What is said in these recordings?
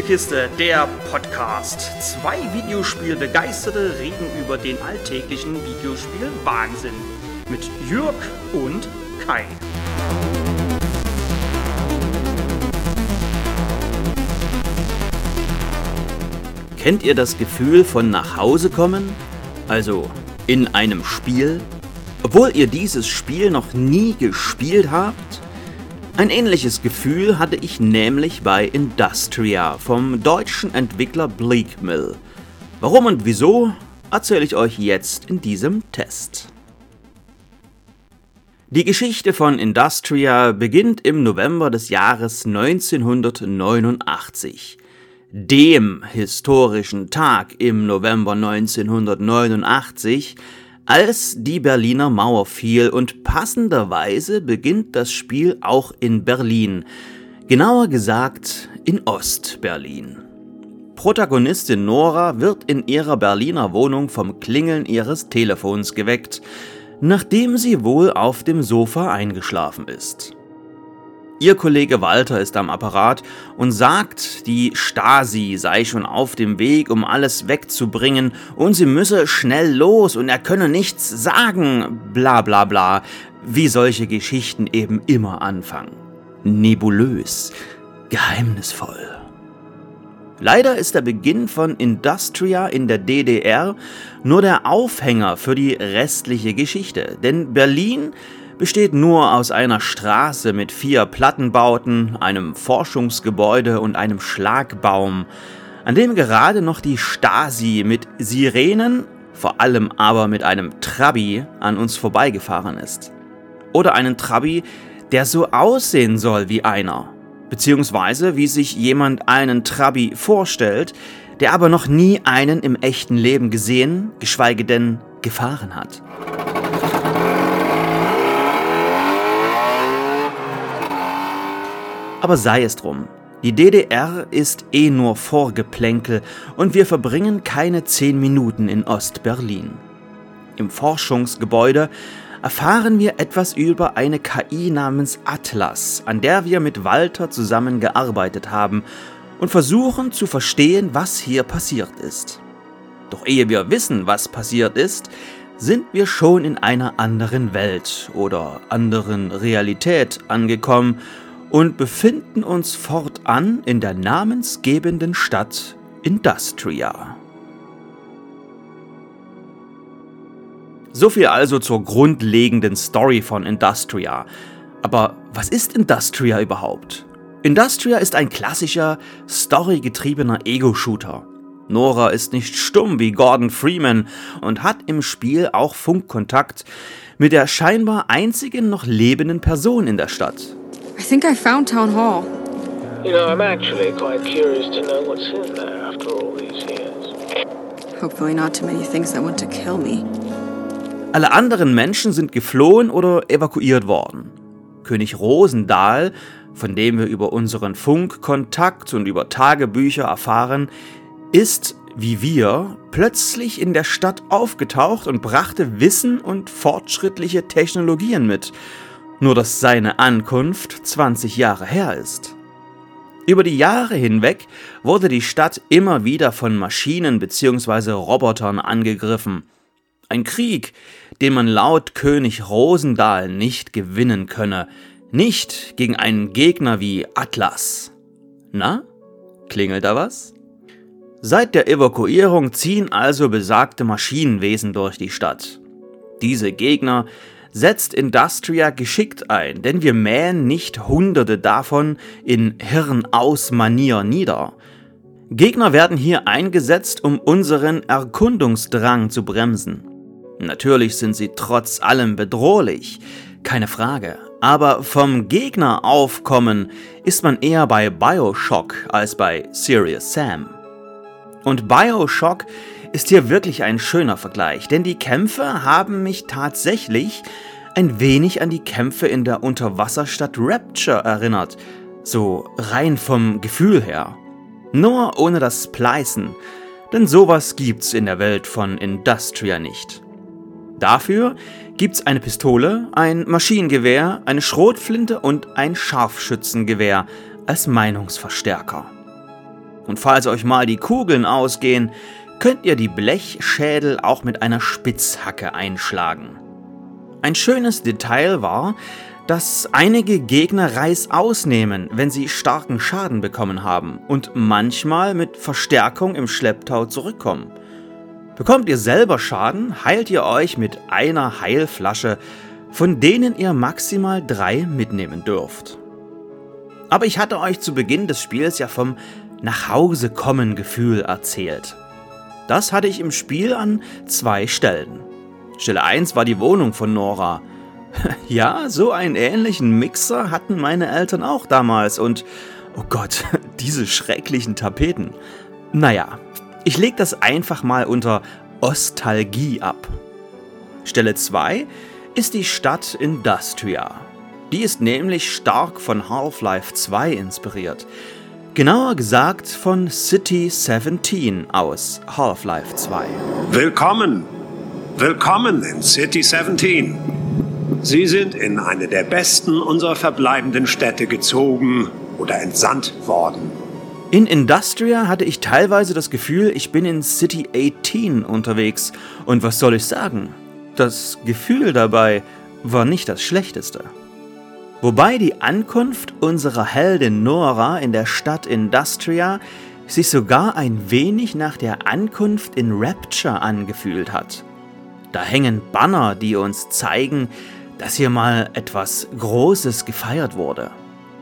Spielekiste, der Podcast. Zwei Videospielbegeisterte reden über den alltäglichen Videospiel-Wahnsinn. Mit Jürg und Kai. Kennt ihr das Gefühl von nach Hause kommen? Also in einem Spiel? Obwohl ihr dieses Spiel noch nie gespielt habt? Ein ähnliches Gefühl hatte ich nämlich bei Industria vom deutschen Entwickler Bleakmill. Warum und wieso, erzähle ich euch jetzt in diesem Test. Die Geschichte von Industria beginnt im November des Jahres 1989. Dem historischen Tag im November 1989, als die Berliner Mauer fiel und passenderweise beginnt das Spiel auch in Berlin, genauer gesagt in Ostberlin. Protagonistin Nora wird in ihrer Berliner Wohnung vom Klingeln ihres Telefons geweckt, nachdem sie wohl auf dem Sofa eingeschlafen ist. Ihr Kollege Walter ist am Apparat und sagt, die Stasi sei schon auf dem Weg, um alles wegzubringen und sie müsse schnell los und er könne nichts sagen, bla bla bla, wie solche Geschichten eben immer anfangen. Nebulös, geheimnisvoll. Leider ist der Beginn von Industria in der DDR nur der Aufhänger für die restliche Geschichte, denn Berlin besteht nur aus einer Straße mit vier Plattenbauten, einem Forschungsgebäude und einem Schlagbaum, an dem gerade noch die Stasi mit Sirenen, vor allem aber mit einem Trabi, an uns vorbeigefahren ist. Oder einen Trabi, der so aussehen soll wie einer, beziehungsweise wie sich jemand einen Trabi vorstellt, der aber noch nie einen im echten Leben gesehen, geschweige denn gefahren hat. Aber sei es drum. Die DDR ist eh nur Vorgeplänkel und wir verbringen keine zehn Minuten in Ostberlin. Im Forschungsgebäude erfahren wir etwas über eine KI namens Atlas, an der wir mit Walter zusammengearbeitet haben und versuchen zu verstehen, was hier passiert ist. Doch ehe wir wissen, was passiert ist, sind wir schon in einer anderen Welt oder anderen Realität angekommen und befinden uns fortan in der namensgebenden Stadt Industria. So viel also zur grundlegenden Story von Industria. Aber was ist Industria überhaupt? Industria ist ein klassischer, storygetriebener Ego-Shooter. Nora ist nicht stumm wie Gordon Freeman und hat im Spiel auch Funkkontakt mit der scheinbar einzigen noch lebenden Person in der Stadt, I think I found Town Hall. You know, I'm actually quite curious to know what's in there after all these years. Hopefully not too many things that want to kill me. Alle anderen Menschen sind geflohen oder evakuiert worden. König Rosendahl, von dem wir über unseren Funkkontakt und über Tagebücher erfahren, ist, wie wir, plötzlich in der Stadt aufgetaucht und brachte Wissen und fortschrittliche Technologien mit nur dass seine Ankunft 20 Jahre her ist. Über die Jahre hinweg wurde die Stadt immer wieder von Maschinen bzw. Robotern angegriffen. Ein Krieg, den man laut König Rosendahl nicht gewinnen könne, nicht gegen einen Gegner wie Atlas. Na, klingelt da was? Seit der Evakuierung ziehen also besagte Maschinenwesen durch die Stadt. Diese Gegner setzt Industria geschickt ein, denn wir mähen nicht hunderte davon in Hirn-aus-Manier nieder. Gegner werden hier eingesetzt, um unseren Erkundungsdrang zu bremsen. Natürlich sind sie trotz allem bedrohlich, keine Frage, aber vom Gegneraufkommen ist man eher bei Bioshock als bei Serious Sam. Und Bioshock ist hier wirklich ein schöner Vergleich, denn die Kämpfe haben mich tatsächlich ein wenig an die Kämpfe in der Unterwasserstadt Rapture erinnert, so rein vom Gefühl her. Nur ohne das Splicen, denn sowas gibt's in der Welt von Industria nicht. Dafür gibt's eine Pistole, ein Maschinengewehr, eine Schrotflinte und ein Scharfschützengewehr als Meinungsverstärker. Und falls euch mal die Kugeln ausgehen, könnt ihr die Blechschädel auch mit einer Spitzhacke einschlagen. Ein schönes Detail war, dass einige Gegner Reis ausnehmen, wenn sie starken Schaden bekommen haben und manchmal mit Verstärkung im Schlepptau zurückkommen. Bekommt ihr selber Schaden, heilt ihr euch mit einer Heilflasche, von denen ihr maximal drei mitnehmen dürft. Aber ich hatte euch zu Beginn des Spiels ja vom Nachhausekommen Gefühl erzählt. Das hatte ich im Spiel an zwei Stellen. Stelle 1 war die Wohnung von Nora. Ja, so einen ähnlichen Mixer hatten meine Eltern auch damals und, oh Gott, diese schrecklichen Tapeten. Naja, ich leg das einfach mal unter Ostalgie ab. Stelle 2 ist die Stadt Industria. Die ist nämlich stark von Half-Life 2 inspiriert. Genauer gesagt von City 17 aus Half-Life 2. Willkommen! Willkommen in City 17. Sie sind in eine der besten unserer verbleibenden Städte gezogen oder entsandt worden. In Industria hatte ich teilweise das Gefühl, ich bin in City 18 unterwegs. Und was soll ich sagen? Das Gefühl dabei war nicht das schlechteste. Wobei die Ankunft unserer Heldin Nora in der Stadt Industria sich sogar ein wenig nach der Ankunft in Rapture angefühlt hat. Da hängen Banner, die uns zeigen, dass hier mal etwas Großes gefeiert wurde.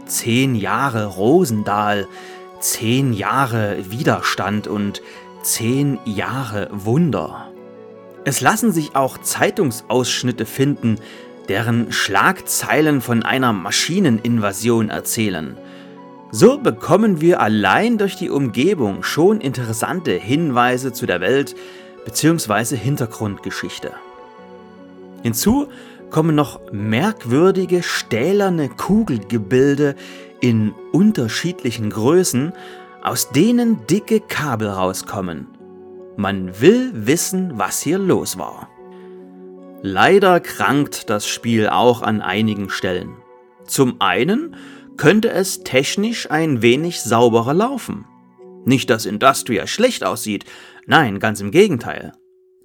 Zehn Jahre Rosendahl, zehn Jahre Widerstand und zehn Jahre Wunder. Es lassen sich auch Zeitungsausschnitte finden, deren Schlagzeilen von einer Maschineninvasion erzählen. So bekommen wir allein durch die Umgebung schon interessante Hinweise zu der Welt bzw. Hintergrundgeschichte. Hinzu kommen noch merkwürdige stählerne Kugelgebilde in unterschiedlichen Größen, aus denen dicke Kabel rauskommen. Man will wissen, was hier los war. Leider krankt das Spiel auch an einigen Stellen. Zum einen könnte es technisch ein wenig sauberer laufen. Nicht, dass Industria schlecht aussieht, nein, ganz im Gegenteil.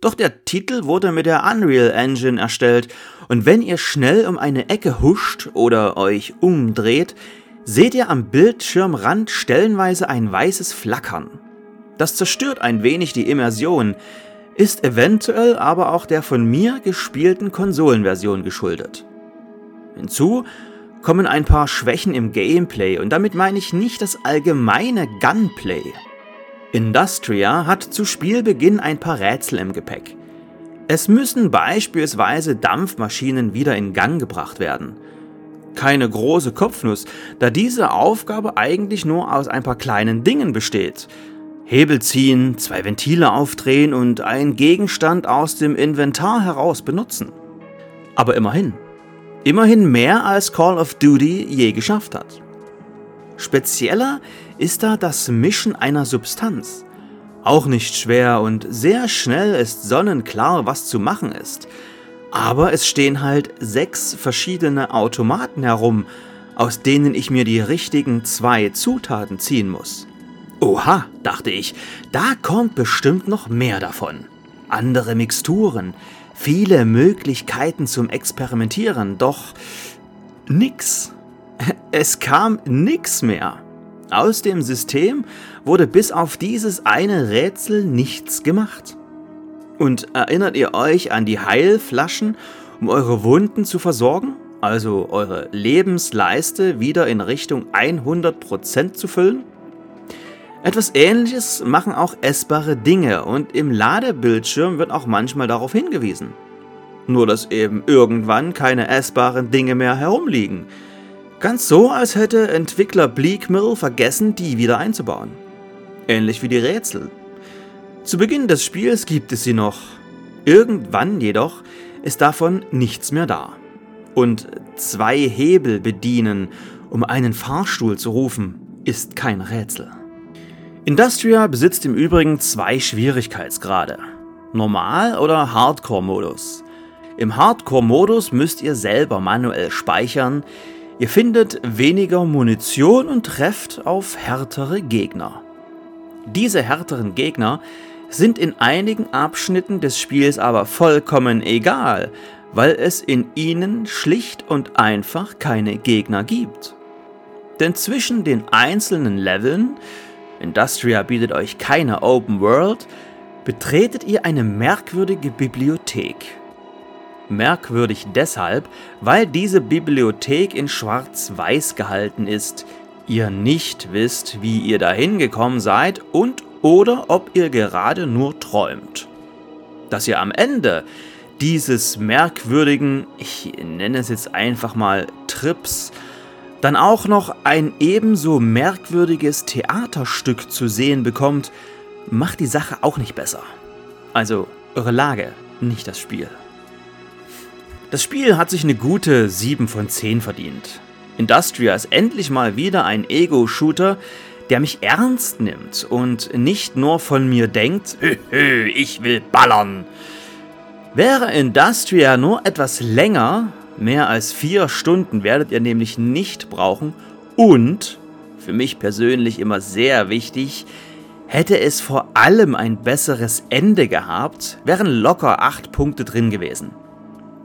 Doch der Titel wurde mit der Unreal Engine erstellt und wenn ihr schnell um eine Ecke huscht oder euch umdreht, seht ihr am Bildschirmrand stellenweise ein weißes Flackern. Das zerstört ein wenig die Immersion, ist eventuell aber auch der von mir gespielten Konsolenversion geschuldet. Hinzu kommen ein paar Schwächen im Gameplay und damit meine ich nicht das allgemeine Gunplay. Industria hat zu Spielbeginn ein paar Rätsel im Gepäck. Es müssen beispielsweise Dampfmaschinen wieder in Gang gebracht werden. Keine große Kopfnuss, da diese Aufgabe eigentlich nur aus ein paar kleinen Dingen besteht. Hebel ziehen, zwei Ventile aufdrehen und einen Gegenstand aus dem Inventar heraus benutzen. Aber immerhin. Immerhin mehr als Call of Duty je geschafft hat. Spezieller ist da das Mischen einer Substanz. Auch nicht schwer und sehr schnell ist sonnenklar, was zu machen ist. Aber es stehen halt sechs verschiedene Automaten herum, aus denen ich mir die richtigen zwei Zutaten ziehen muss. Oha, dachte ich, da kommt bestimmt noch mehr davon. Andere Mixturen, viele Möglichkeiten zum Experimentieren, doch nix. Es kam nix mehr. Aus dem System wurde bis auf dieses eine Rätsel nichts gemacht. Und erinnert ihr euch an die Heilflaschen, um eure Wunden zu versorgen? Also eure Lebensleiste wieder in Richtung 100% zu füllen? Etwas ähnliches machen auch essbare Dinge und im Ladebildschirm wird auch manchmal darauf hingewiesen. Nur dass eben irgendwann keine essbaren Dinge mehr herumliegen. Ganz so, als hätte Entwickler Bleakmill vergessen, die wieder einzubauen. Ähnlich wie die Rätsel. Zu Beginn des Spiels gibt es sie noch. Irgendwann jedoch ist davon nichts mehr da. Und zwei Hebel bedienen, um einen Fahrstuhl zu rufen, ist kein Rätsel. Industria besitzt im Übrigen zwei Schwierigkeitsgrade. Normal- oder Hardcore-Modus. Im Hardcore-Modus müsst ihr selber manuell speichern, Ihr findet weniger Munition und trefft auf härtere Gegner. Diese härteren Gegner sind in einigen Abschnitten des Spiels aber vollkommen egal, weil es in ihnen schlicht und einfach keine Gegner gibt. Denn zwischen den einzelnen Leveln, Industria bietet euch keine Open World, betretet ihr eine merkwürdige Bibliothek. Merkwürdig deshalb, weil diese Bibliothek in schwarz-weiß gehalten ist, ihr nicht wisst, wie ihr dahin gekommen seid und oder ob ihr gerade nur träumt. Dass ihr am Ende dieses merkwürdigen, ich nenne es jetzt einfach mal Trips, dann auch noch ein ebenso merkwürdiges Theaterstück zu sehen bekommt, macht die Sache auch nicht besser. Also eure Lage, nicht das Spiel. Das Spiel hat sich eine gute 7 von 10 verdient. Industria ist endlich mal wieder ein Ego-Shooter, der mich ernst nimmt und nicht nur von mir denkt, ich will ballern. Wäre Industria nur etwas länger, mehr als vier Stunden werdet ihr nämlich nicht brauchen und, für mich persönlich immer sehr wichtig, hätte es vor allem ein besseres Ende gehabt, wären locker acht Punkte drin gewesen.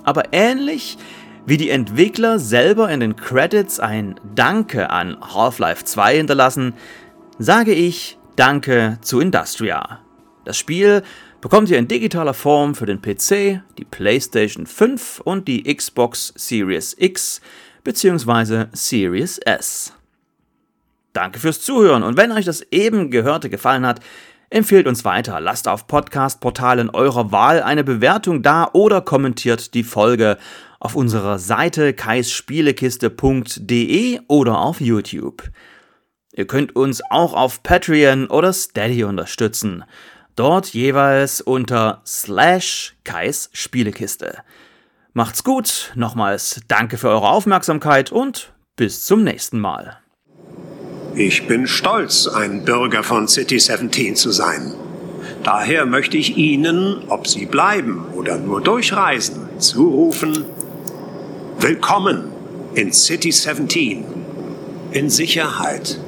Aber ähnlich wie die Entwickler selber in den Credits ein Danke an Half-Life 2 hinterlassen, sage ich Danke zu Industria. Das Spiel bekommt ihr in digitaler Form für den PC, die PlayStation 5 und die Xbox Series X bzw. Series S. Danke fürs Zuhören und wenn euch das eben Gehörte gefallen hat, empfehlt uns weiter, lasst auf Podcast-Portalen eurer Wahl eine Bewertung da oder kommentiert die Folge auf unserer Seite kaisspielekiste.de oder auf YouTube. Ihr könnt uns auch auf Patreon oder Steady unterstützen. Dort jeweils unter slash Kais Spielekiste. Macht's gut, nochmals danke für eure Aufmerksamkeit und bis zum nächsten Mal. Ich bin stolz, ein Bürger von City 17 zu sein. Daher möchte ich Ihnen, ob Sie bleiben oder nur durchreisen, zurufen, Willkommen in City 17. In Sicherheit.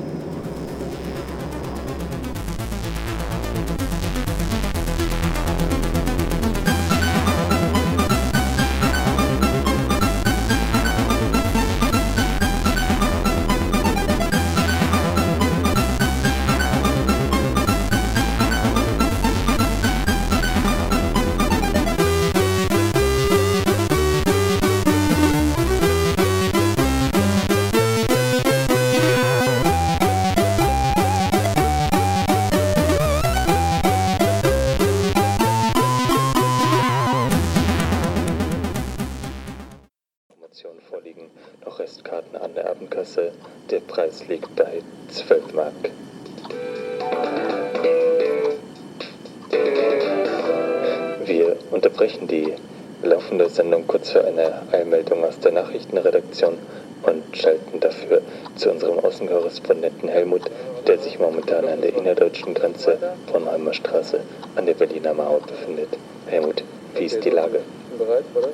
Nachrichtenredaktion und schalten dafür zu unserem Außenkorrespondenten Helmut, der sich momentan an der innerdeutschen Grenze von Straße an der Berliner Mauer befindet. Helmut, wie ist die Lage? bereit, oder?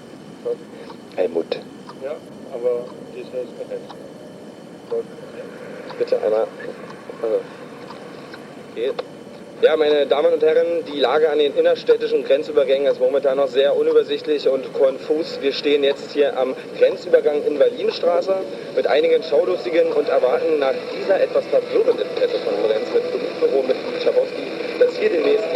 Helmut, Ja, aber die ist bereit. Bitte einmal. Also. Geht. Ja, meine Damen und Herren, die Lage an den innerstädtischen Grenzübergängen ist momentan noch sehr unübersichtlich und konfus. Wir stehen jetzt hier am Grenzübergang in Berlinstraße mit einigen Schaulustigen und erwarten nach dieser etwas verwirrenden Pressekonferenz mit Politbüro mit Schabowski, dass hier demnächst